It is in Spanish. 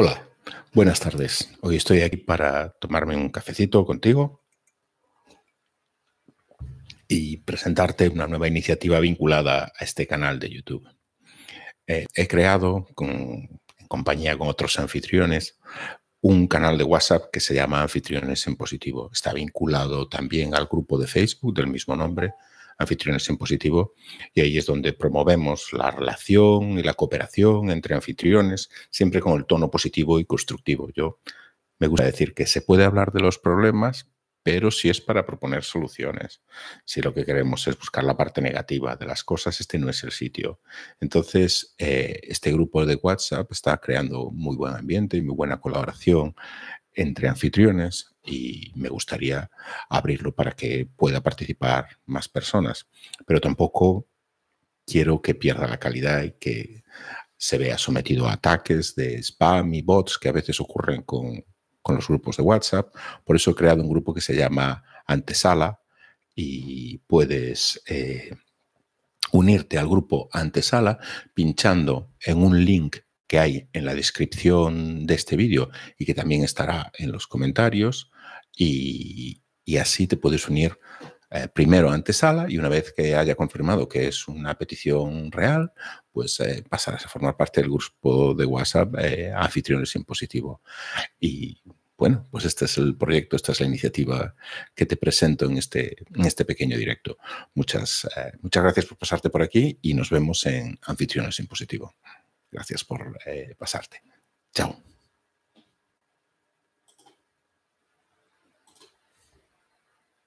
Hola, buenas tardes. Hoy estoy aquí para tomarme un cafecito contigo y presentarte una nueva iniciativa vinculada a este canal de YouTube. Eh, he creado, en compañía con otros anfitriones, un canal de WhatsApp que se llama Anfitriones en Positivo. Está vinculado también al grupo de Facebook del mismo nombre, Anfitriones en Positivo, y ahí es donde promovemos la relación y la cooperación entre anfitriones, siempre con el tono positivo y constructivo. Yo me gusta decir que se puede hablar de los problemas, pero si es para proponer soluciones. Si lo que queremos es buscar la parte negativa de las cosas, este no es el sitio. Entonces, eh, este grupo de WhatsApp está creando muy buen ambiente y muy buena colaboración entre anfitriones y me gustaría abrirlo para que pueda participar más personas, pero tampoco quiero que pierda la calidad y que se vea sometido a ataques de spam y bots que a veces ocurren con, los grupos de WhatsApp. Por eso he creado un grupo que se llama Antesala y puedes eh, unirte al grupo Antesala pinchando en un link que hay en la descripción de este vídeo y que también estará en los comentarios y, así te puedes unir eh, primero antesala y una vez que haya confirmado que es una petición real, pues eh, pasarás a formar parte del grupo de WhatsApp eh, anfitriones en. Y bueno, pues este es el proyecto, esta es la iniciativa que te presento en este, en este pequeño directo. Muchas, muchas gracias por pasarte por aquí y nos vemos en Anfitriones en Positivo. Gracias por eh, pasarte. Chao.